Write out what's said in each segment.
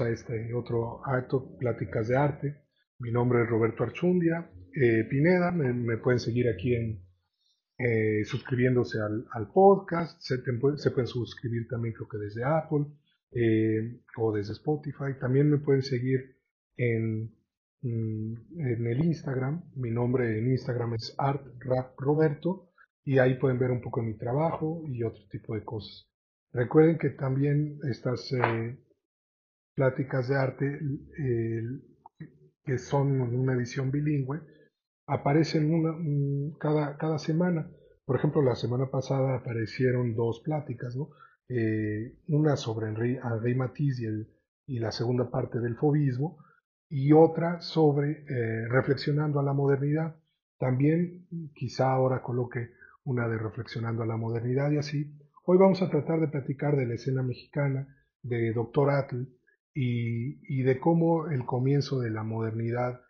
a este otro acto, Pláticas de Arte. Mi nombre es Roberto Archundia eh, Pineda, me, pueden seguir aquí en eh, suscribiéndose al, podcast, se, pueden suscribir también creo que desde Apple eh, o desde Spotify. También me pueden seguir en, mm, en el Instagram, mi nombre en Instagram es ArtRapRoberto y ahí pueden ver un poco mi trabajo y otro tipo de cosas. Recuerden que también estas pláticas de arte que son una edición bilingüe aparecen una, cada, cada semana. Por ejemplo, la semana pasada aparecieron dos pláticas, ¿no? Eh, una sobre Henri, Henri Matisse y, el, y, la segunda parte del fobismo, y otra sobre eh, reflexionando a la modernidad. También quizá ahora coloque una de reflexionando a la modernidad y así. Hoy vamos a tratar de platicar de la escena mexicana, de Dr. Atle, y, de cómo el comienzo de la modernidad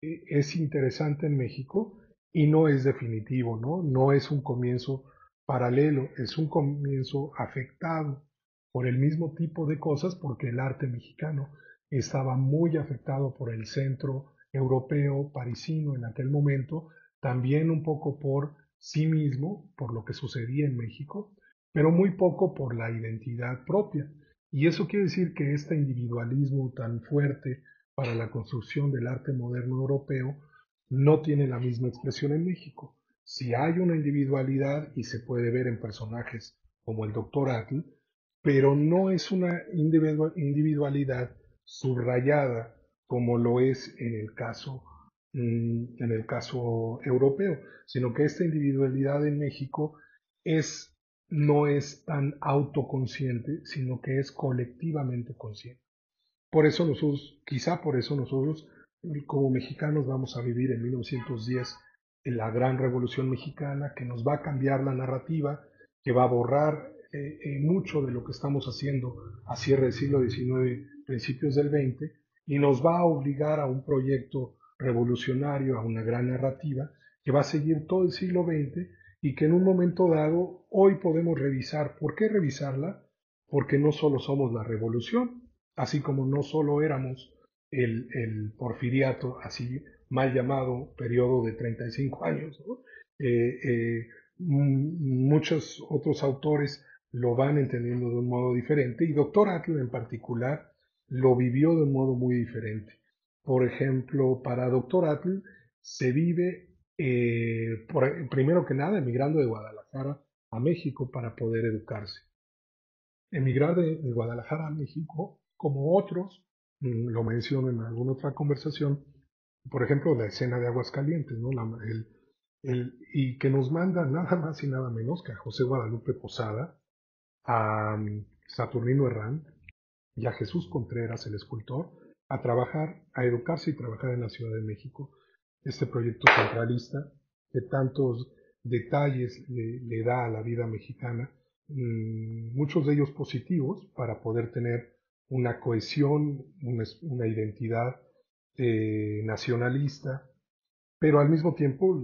eh, es interesante en México y no es definitivo, ¿no? No es un comienzo paralelo, es un comienzo afectado por el mismo tipo de cosas porque el arte mexicano estaba muy afectado por el centro europeo, parisino en aquel momento, también un poco por sí mismo, por lo que sucedía en México, pero muy poco por la identidad propia. Y eso quiere decir que este individualismo tan fuerte para la construcción del arte moderno europeo no tiene la misma expresión en México. Si hay una individualidad y se puede ver en personajes como el Dr. Atle, pero no es una individualidad subrayada como lo es en el caso mm, en el caso europeo, sino que esta individualidad en México es no es tan autoconsciente, sino que es colectivamente consciente. Por eso nosotros, quizá por eso nosotros como mexicanos vamos a vivir en 1910 en la gran revolución mexicana que nos va a cambiar la narrativa, que va a borrar eh, eh, mucho de lo que estamos haciendo a cierre del siglo XIX, principios del XX, y nos va a obligar a un proyecto revolucionario, a una gran narrativa, que va a seguir todo el siglo XX y que en un momento dado hoy podemos revisar. ¿Por qué revisarla? Porque no solo somos la revolución, así como no solo éramos el, el porfiriato, así mal llamado periodo de 35 años. Eh, eh, muchos otros autores lo van entendiendo de un modo diferente y Doctor Atle en particular lo vivió de un modo muy diferente. Por ejemplo, para Doctor Atle se vive eh, primero que nada, emigrando de Guadalajara a México para poder educarse. Emigrar de, Guadalajara a México, como otros, mm, lo menciono en alguna otra conversación, por ejemplo, la escena de Aguascalientes, ¿no? el, y que nos manda nada más y nada menos que a José Guadalupe Posada, a mm, Saturnino Herrán y a Jesús Contreras, el escultor, a trabajar, a educarse y trabajar en la Ciudad de México este proyecto centralista que tantos detalles le, da a la vida mexicana, mm, muchos de ellos positivos para poder tener una cohesión, una, identidad eh, nacionalista, pero al mismo tiempo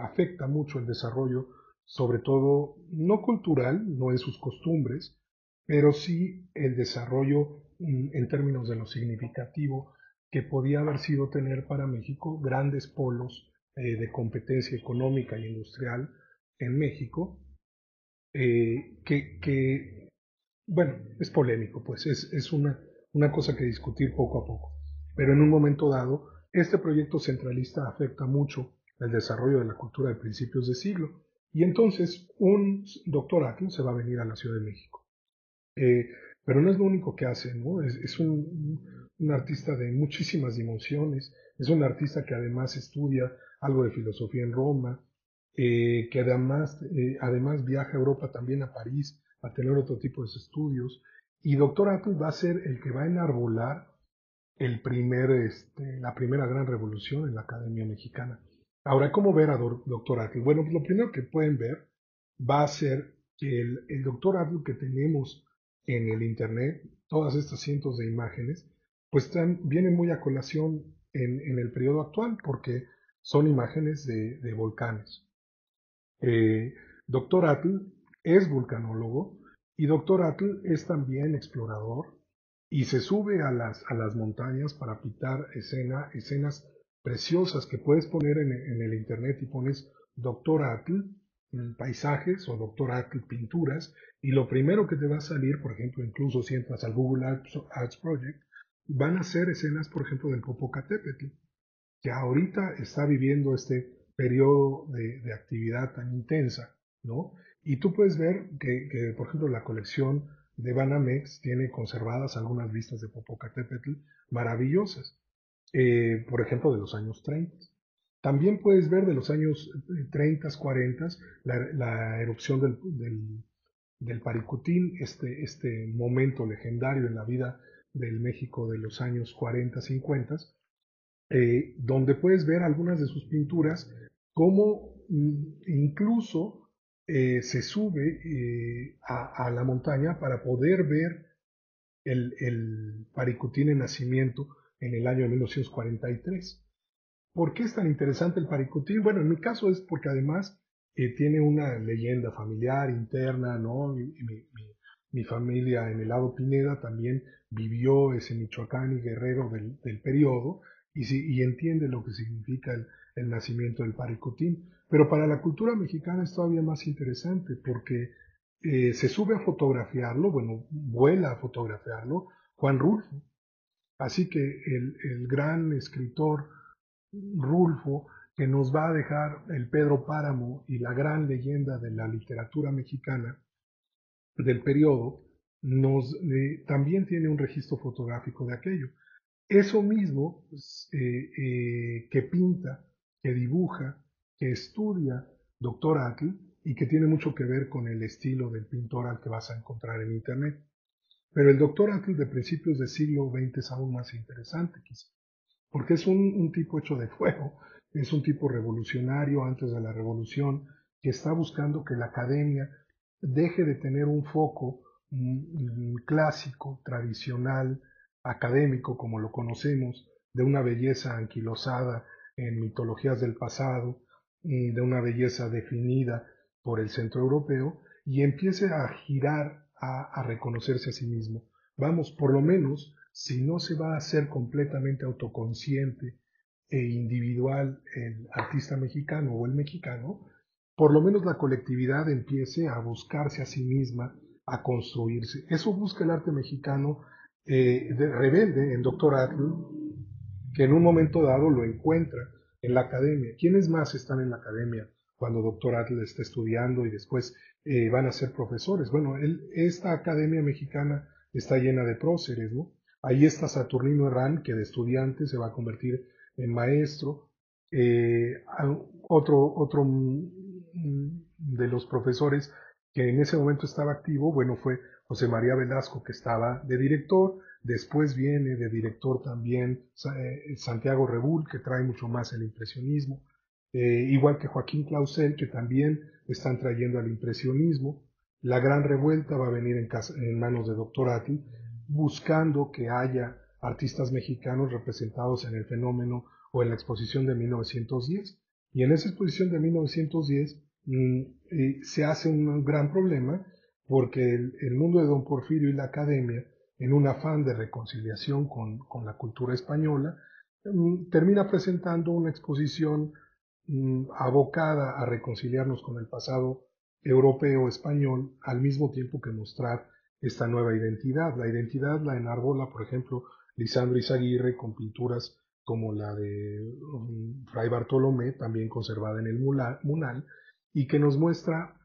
afecta mucho el desarrollo, sobre todo no cultural, no en sus costumbres, pero sí el desarrollo mm, en términos de lo significativo que podía haber sido tener para México grandes polos eh, de competencia económica e industrial en México, eh, que, bueno, es polémico, pues es, es una, una cosa que discutir poco a poco. Pero en un momento dado, este proyecto centralista afecta mucho el desarrollo de la cultura de principios de siglo. Y entonces un doctor se va a venir a la Ciudad de México. Eh, pero no es lo único que hace, ¿no? Es un, un artista de muchísimas dimensiones, es un artista que además estudia algo de filosofía en Roma, eh, que además, eh, además viaja a Europa también a París a tener otro tipo de estudios, y Doctor Atle va a ser el que va a enarbolar el primer, este, la primera gran revolución en la Academia Mexicana. Ahora, ¿cómo ver a Doctor Atle? Bueno, lo primero que pueden ver va a ser que el, el Doctor Atle que tenemos en el Internet, todas estas cientos de imágenes, pues vienen muy a colación en, el periodo actual porque son imágenes de, volcanes. Eh, Doctor Atle es vulcanólogo y Doctor Atle es también explorador y se sube a las, a las montañas para pintar escena, escenas preciosas que puedes poner en, el internet y pones Doctor Atl paisajes o Doctor Atl pinturas y lo primero que te va a salir, por ejemplo, incluso si entras al Google Arts, Project, van a ser escenas, por ejemplo, del Popocatépetl, que ahorita está viviendo este periodo de, de actividad tan intensa, ¿no? Y tú puedes ver que, por ejemplo, la colección de Banamex tiene conservadas algunas vistas de Popocatépetl maravillosas, eh, por ejemplo, de los años 30. También puedes ver de los años 30, eh, 40 la, erupción del, del, del, Paricutín, este, este momento legendario en la vida del México de los años 40, 50, eh, donde puedes ver algunas de sus pinturas, como mm, incluso eh, se sube eh, a, la montaña para poder ver el, el Paricutín en nacimiento en el año de 1943. ¿Por qué es tan interesante el Paricutín? Bueno, en mi caso es porque además eh, tiene una leyenda familiar interna, ¿no? Familia en el lado Pineda también vivió ese Michoacán y guerrero del, del periodo y, y, entiende lo que significa el, el nacimiento del Paricutín. Pero para la cultura mexicana es todavía más interesante porque eh, se sube a fotografiarlo, bueno, vuela a fotografiarlo Juan Rulfo. Así que el, el gran escritor Rulfo, que nos va a dejar el Pedro Páramo y la gran leyenda de la literatura mexicana del periodo, nos, eh, también tiene un registro fotográfico de aquello. Eso mismo pues, eh, que pinta, que dibuja, que estudia Doctor Atl y que tiene mucho que ver con el estilo del pintor al que vas a encontrar en Internet. Pero el Doctor Atl de principios del siglo XX es aún más interesante, quizá, porque es un, tipo hecho de fuego, es un tipo revolucionario antes de la revolución, que está buscando que la academia deje de tener un foco mm, clásico, tradicional, académico, como lo conocemos, de una belleza anquilosada en mitologías del pasado, de una belleza definida por el centro europeo y empiece a girar, a, reconocerse a sí mismo. Vamos, por lo menos, si no se va a hacer completamente autoconsciente e individual el artista mexicano o el mexicano, por lo menos la colectividad empiece a buscarse a sí misma, a construirse. Eso busca el arte mexicano eh, de rebelde en Doctor Atl, que en un momento dado lo encuentra en la academia. ¿Quiénes más están en la academia cuando doctor Atl está estudiando y después eh, van a ser profesores? Bueno, esta academia mexicana está llena de próceres, ¿no? Ahí está Saturnino Herrán, que de estudiante se va a convertir en maestro. Eh, otro, otro de los profesores que en ese momento estaba activo, bueno, fue José María Velasco, que estaba de director, Después viene de director también eh, Santiago Rebull, que trae mucho más el impresionismo, eh, igual que Joaquín Clausel, que también están trayendo al impresionismo. La gran revuelta va a venir en, manos de Doctorati, buscando que haya artistas mexicanos representados en el fenómeno o en la exposición de 1910. Y en esa exposición de 1910 mm, eh, se hace un gran problema porque el mundo de Don Porfirio y la academia en un afán de reconciliación con, la cultura española, mm, termina presentando una exposición mm, abocada a reconciliarnos con el pasado europeo español, al mismo tiempo que mostrar esta nueva identidad. La identidad la enarbola, por ejemplo, Lisandro Izaguirre con pinturas como la de Fray Bartolomé, también conservada en el Munal, y que nos muestra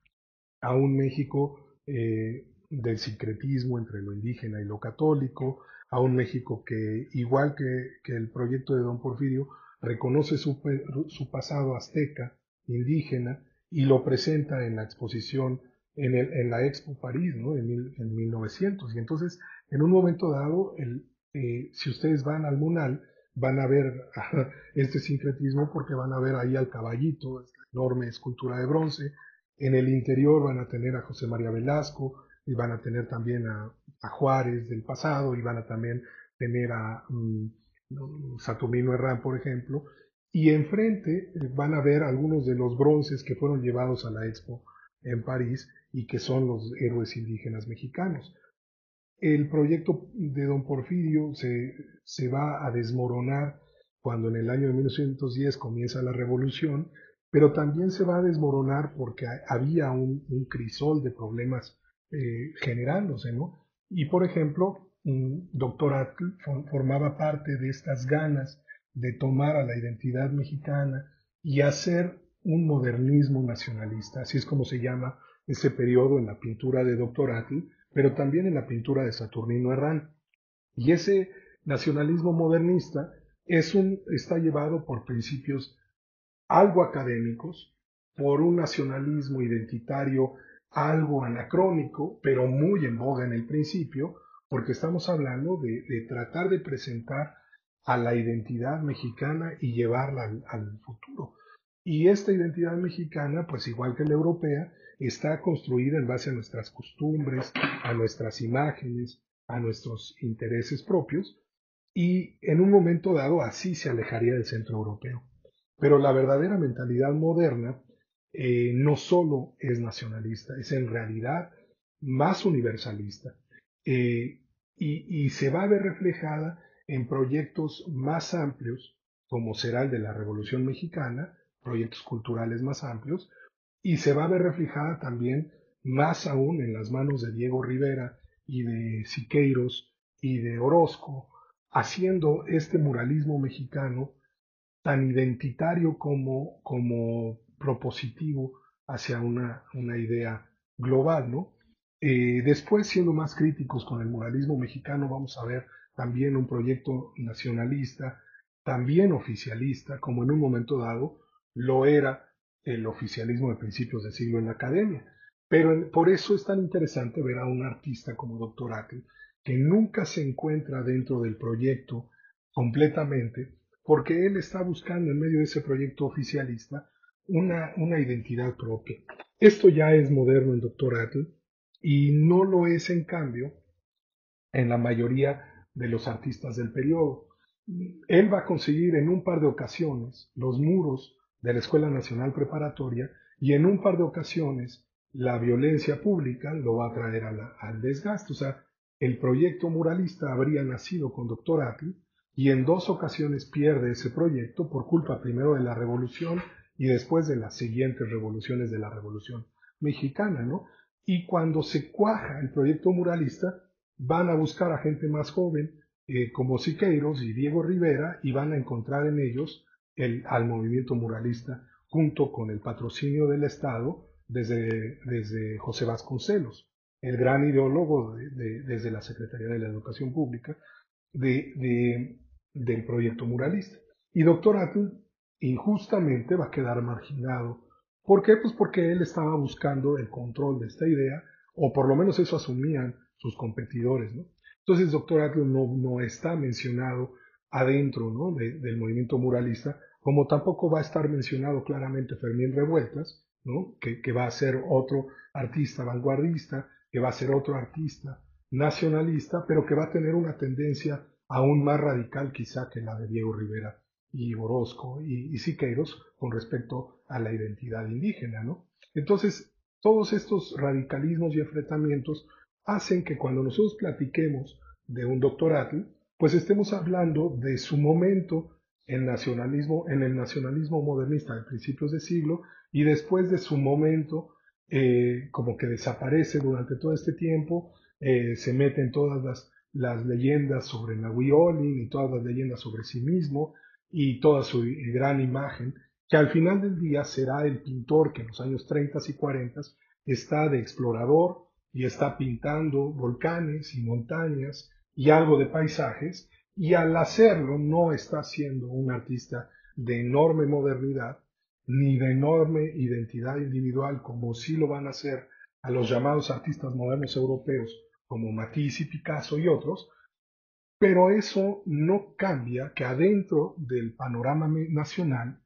a un México eh, del sincretismo entre lo indígena y lo católico, a un México que, igual que, el proyecto de Don Porfirio, reconoce su, pasado azteca, indígena, y lo presenta en la exposición en, el, en la Expo París, ¿no? en, en, 1900. Y entonces, en un momento dado, el, eh, si ustedes van al Munal, van a ver este sincretismo porque van a ver ahí al caballito, esta enorme escultura de bronce. En el interior van a tener a José María Velasco, y van a tener también a, Juárez del pasado y van a también tener a um, Saturnino Herrán, por ejemplo, y enfrente eh, van a ver algunos de los bronces que fueron llevados a la expo en París y que son los héroes indígenas mexicanos. El proyecto de don Porfirio se, se va a desmoronar cuando en el año de 1910 comienza la revolución, pero también se va a desmoronar porque había un, crisol de problemas eh, generándose, ¿no? Y por ejemplo, doctor Atl formaba parte de estas ganas de tomar a la identidad mexicana y hacer un modernismo nacionalista, así es como se llama ese periodo en la pintura de doctor Atl, pero también en la pintura de Saturnino Herrán. Y ese nacionalismo modernista es un, está llevado por principios algo académicos, por un nacionalismo identitario algo anacrónico, pero muy en boga en el principio, porque estamos hablando de, tratar de presentar a la identidad mexicana y llevarla al, futuro. Y esta identidad mexicana, pues igual que la europea, está construida en base a nuestras costumbres, a nuestras imágenes, a nuestros intereses propios, y en un momento dado así se alejaría del centro europeo. Pero la verdadera mentalidad moderna eh, no solo es nacionalista, es en realidad más universalista. Eh, y, se va a ver reflejada en proyectos más amplios, como será el de la Revolución Mexicana, proyectos culturales más amplios, y se va a ver reflejada también más aún en las manos de Diego Rivera y de Siqueiros y de Orozco, haciendo este muralismo mexicano tan identitario como, como propositivo hacia una, una idea global, ¿no? Eh, después, siendo más críticos con el muralismo mexicano, vamos a ver también un proyecto nacionalista, también oficialista, como en un momento dado lo era el oficialismo de principios de siglo en la academia. Pero por eso es tan interesante ver a un artista como Dr. Akel, que nunca se encuentra dentro del proyecto completamente, porque él está buscando en medio de ese proyecto oficialista una, una identidad propia. Esto ya es moderno en Dr. Atle, y no lo es en cambio en la mayoría de los artistas del periodo. Él va a conseguir en un par de ocasiones los muros de la Escuela Nacional Preparatoria y en un par de ocasiones la violencia pública lo va a traer al desgaste. O sea, el proyecto muralista habría nacido con Dr. Atl y en dos ocasiones pierde ese proyecto por culpa primero de la revolución y después de las siguientes revoluciones de la revolución mexicana, ¿no? Y cuando se cuaja el proyecto muralista, van a buscar a gente más joven, eh, como Siqueiros y Diego Rivera, y van a encontrar en ellos al movimiento muralista, junto con el patrocinio del Estado desde, desde José Vasconcelos, el gran ideólogo desde la Secretaría de la Educación Pública de, del proyecto muralista. Y doctor Atul injustamente va a quedar marginado ¿Por qué? Pues porque él estaba buscando el control de esta idea, o por lo menos eso asumían sus competidores, ¿no? Entonces, doctor Atlus no, no está mencionado adentro ¿no? del movimiento muralista, como tampoco va a estar mencionado claramente Fermín Revueltas, ¿no? que, va a ser otro artista vanguardista, que va a ser otro artista nacionalista, pero que va a tener una tendencia aún más radical quizá que la de Diego Rivera y Orozco y, Siqueiros con respecto a la identidad indígena, ¿no? Entonces, todos estos radicalismos y enfrentamientos hacen que cuando nosotros platiquemos de un doctorato, pues estemos hablando de su momento en, nacionalismo, en el nacionalismo modernista de principios de siglo y después de su momento eh, como que desaparece durante todo este tiempo, eh, se meten todas las, las leyendas sobre Nahui Olin y todas las leyendas sobre sí mismo, y toda su gran imagen, que al final del día será el pintor que en los años 30 y 40 está de explorador y está pintando volcanes y montañas y algo de paisajes, y al hacerlo no está siendo un artista de enorme modernidad ni de enorme identidad individual como sí lo van a hacer a los llamados artistas modernos europeos como Matisse y Picasso y otros, pero eso no cambia que adentro del panorama nacional,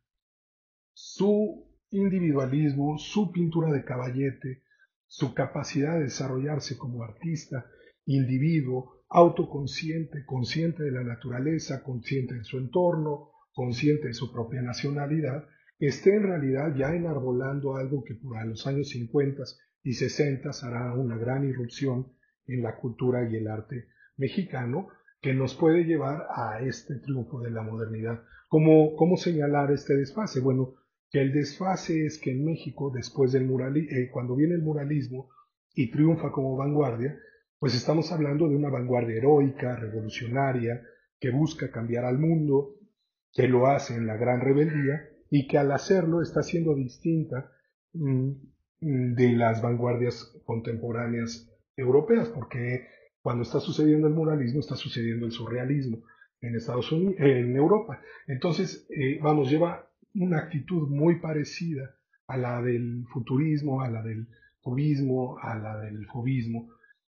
su individualismo, su pintura de caballete, su capacidad de desarrollarse como artista, individuo, autoconsciente, consciente de la naturaleza, consciente de su entorno, consciente de su propia nacionalidad, esté en realidad ya enarbolando algo que por los años 50 y 60 hará una gran irrupción en la cultura y el arte mexicano que nos puede llevar a este triunfo de la modernidad. ¿Cómo, cómo señalar este desfase? Bueno, que el desfase es que en México, después del muralismo, eh, cuando viene el muralismo y triunfa como vanguardia, pues estamos hablando de una vanguardia heroica, revolucionaria, que busca cambiar al mundo, que lo hace en la gran rebeldía y que al hacerlo está siendo distinta mm, de las vanguardias contemporáneas europeas, porque cuando está sucediendo el muralismo está sucediendo el surrealismo en Estados Unidos, en Europa. Entonces, eh, vamos, lleva una actitud muy parecida a la del futurismo, a la del cubismo, a la del fobismo,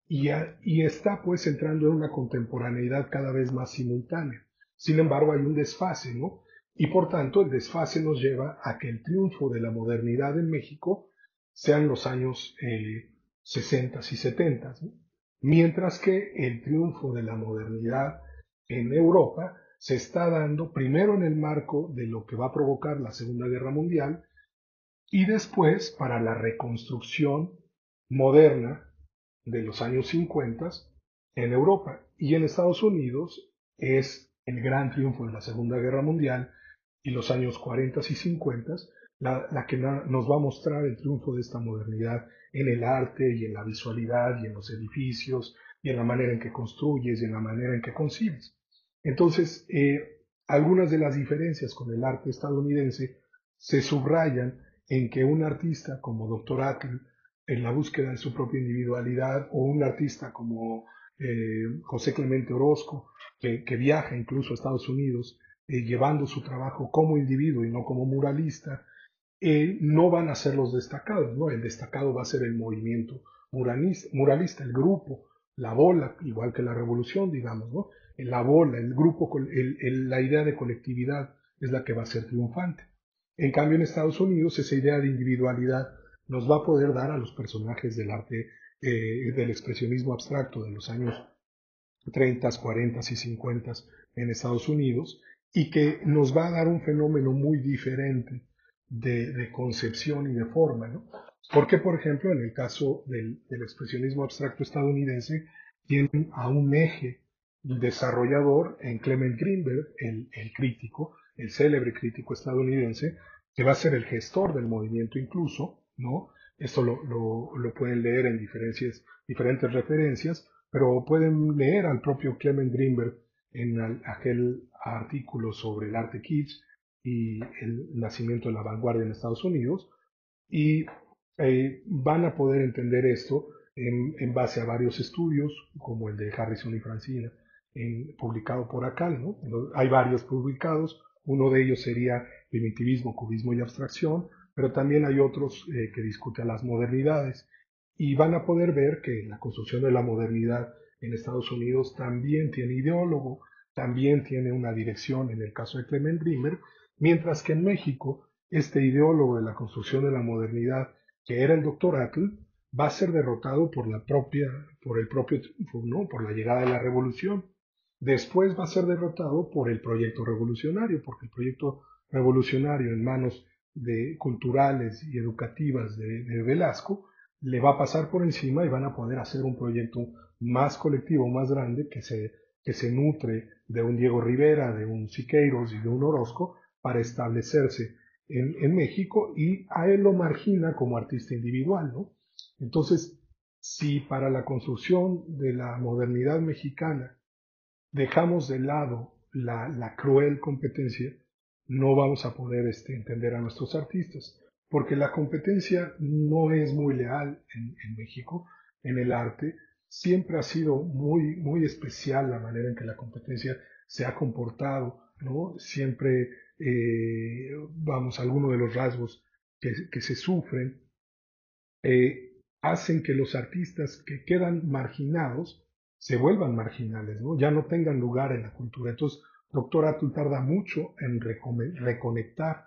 y, está pues entrando en una contemporaneidad cada vez más simultánea. Sin embargo, hay un desfase, ¿no? Y por tanto, el desfase nos lleva a que el triunfo de la modernidad en México sean los años eh, 60 y 70, mientras que el triunfo de la modernidad en Europa se está dando primero en el marco de lo que va a provocar la Segunda Guerra Mundial y después para la reconstrucción moderna de los años 50 en Europa. Y en Estados Unidos es el gran triunfo de la Segunda Guerra Mundial y los años 40 y 50 la, que nos va a mostrar el triunfo de esta modernidad en el arte y en la visualidad y en los edificios y en la manera en que construyes y en la manera en que concibes. Entonces, eh, algunas de las diferencias con el arte estadounidense se subrayan en que un artista como Dr. Atle, en la búsqueda de su propia individualidad, o un artista como eh, José Clemente Orozco, que, viaja incluso a Estados Unidos, eh, llevando su trabajo como individuo y no como muralista, eh, no van a ser los destacados, ¿no? El destacado va a ser el movimiento muralista, el grupo, la bola, igual que la revolución, digamos, ¿no? La bola, el grupo, la idea de colectividad es la que va a ser triunfante. En cambio, en Estados Unidos, esa idea de individualidad nos va a poder dar a los personajes del arte, eh, del expresionismo abstracto de los años 30, 40 y 50 en Estados Unidos, y que nos va a dar un fenómeno muy diferente de, concepción y de forma. ¿no? Porque, por ejemplo, en el caso del, expresionismo abstracto estadounidense, tienen a un eje desarrollador en Clement Greenberg, el, crítico, el célebre crítico estadounidense, que va a ser el gestor del movimiento incluso, ¿no? Esto lo, lo, pueden leer en diferentes, diferentes referencias, pero pueden leer al propio Clement Greenberg en aquel artículo sobre el arte kitsch y el nacimiento de la vanguardia en Estados Unidos y eh, van a poder entender esto en, base a varios estudios como el de Harrison y Francina publicado por Acal. ¿no? Hay varios publicados, uno de ellos sería primitivismo, cubismo y abstracción, pero también hay otros eh, que discuten las modernidades y van a poder ver que la construcción de la modernidad en Estados Unidos también tiene ideólogo, también tiene una dirección en el caso de Clement Brimmer, Mientras que en México, este ideólogo de la construcción de la modernidad, que era el doctor Atl, va a ser derrotado por la propia, por el propio ¿no? por la llegada de la revolución. Después va a ser derrotado por el proyecto revolucionario, porque el proyecto revolucionario en manos de culturales y educativas de, Velasco le va a pasar por encima y van a poder hacer un proyecto más colectivo, más grande, que se, que se nutre de un Diego Rivera, de un Siqueiros y de un Orozco, para establecerse en, México y a él lo margina como artista individual, ¿no? Entonces, si para la construcción de la modernidad mexicana dejamos de lado la, cruel competencia, no vamos a poder este, entender a nuestros artistas, porque la competencia no es muy leal en, México, en el arte, siempre ha sido muy, muy especial la manera en que la competencia se ha comportado, ¿no? Siempre eh, vamos, algunos de los rasgos que, se sufren, eh, hacen que los artistas que quedan marginados se vuelvan marginales, ¿no? ya no tengan lugar en la cultura. Entonces, Doctor Atul tarda mucho en reconectar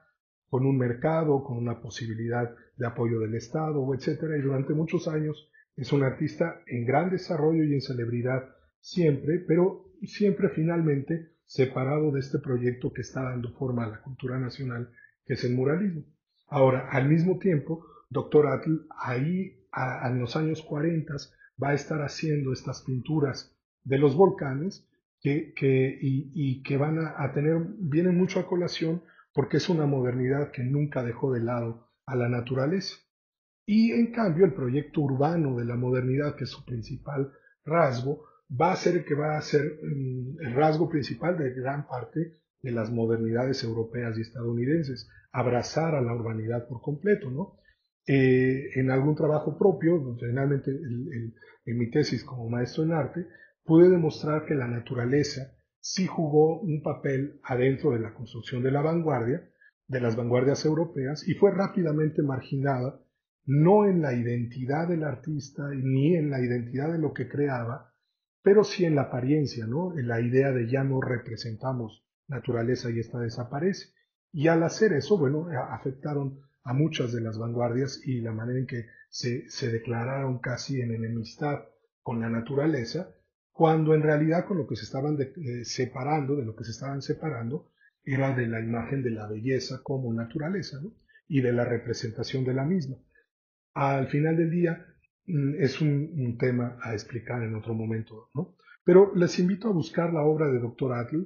con un mercado, con una posibilidad de apoyo del Estado, etcétera, y durante muchos años es un artista en gran desarrollo y en celebridad siempre, pero siempre finalmente separado de este proyecto que está dando forma a la cultura nacional, que es el muralismo. Ahora, al mismo tiempo, doctor Atl, ahí en los años 40 va a estar haciendo estas pinturas de los volcanes que, y, que van a, tener, vienen mucho a colación porque es una modernidad que nunca dejó de lado a la naturaleza. Y en cambio el proyecto urbano de la modernidad, que es su principal rasgo, va a ser el que va a ser mm, el rasgo principal de gran parte de las modernidades europeas y estadounidenses, abrazar a la urbanidad por completo, ¿no? Eh, en algún trabajo propio, generalmente en mi tesis como maestro en arte, pude demostrar que la naturaleza sí jugó un papel adentro de la construcción de la vanguardia, de las vanguardias europeas, y fue rápidamente marginada, no en la identidad del artista ni en la identidad de lo que creaba, pero sí en la apariencia, ¿no? En la idea de ya no representamos naturaleza y esta desaparece. Y al hacer eso, bueno, afectaron a muchas de las vanguardias y la manera en que se, se declararon casi en enemistad con la naturaleza, cuando en realidad con lo que se estaban eh, separando, de lo que se estaban separando, era de la imagen de la belleza como naturaleza ¿no? y de la representación de la misma. Al final del día mm, es un, tema a explicar en otro momento, ¿no? Pero les invito a buscar la obra de Dr. Atl,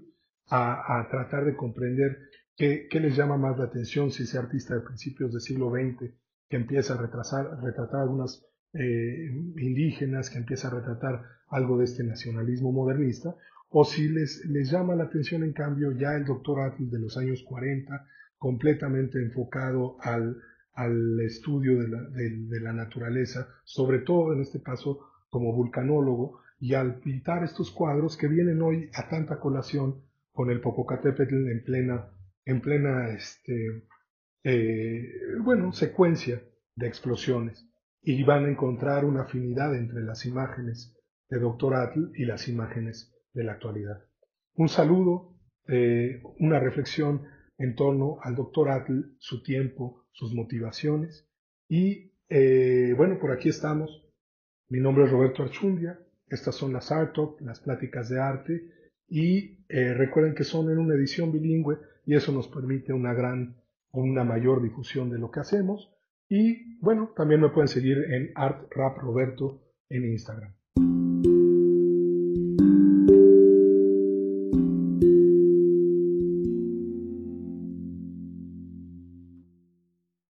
a, tratar de comprender qué, les llama más la atención si ese artista de principios del siglo XX que empieza a retratar algunas eh, indígenas, que empieza a retratar algo de este nacionalismo modernista, o si les, les llama la atención en cambio ya el doctor Atl de los años 40, completamente enfocado al, al estudio de la, de, la, naturaleza, sobre todo en este caso como vulcanólogo, y al pintar estos cuadros que vienen hoy a tanta colación con el Popocatépetl en plena, en plena este, eh, bueno, secuencia de explosiones y van a encontrar una afinidad entre las imágenes de Dr. Atl y las imágenes de la actualidad. Un saludo, eh, una reflexión en torno al Dr. Atl, su tiempo, sus motivaciones y eh, bueno, por aquí estamos. Mi nombre es Roberto Archundia, estas son las Art Talk, las pláticas de arte y eh, recuerden que son en una edición bilingüe y eso nos permite una gran, una mayor difusión de lo que hacemos y bueno, también me pueden seguir en Art Rap Roberto en Instagram.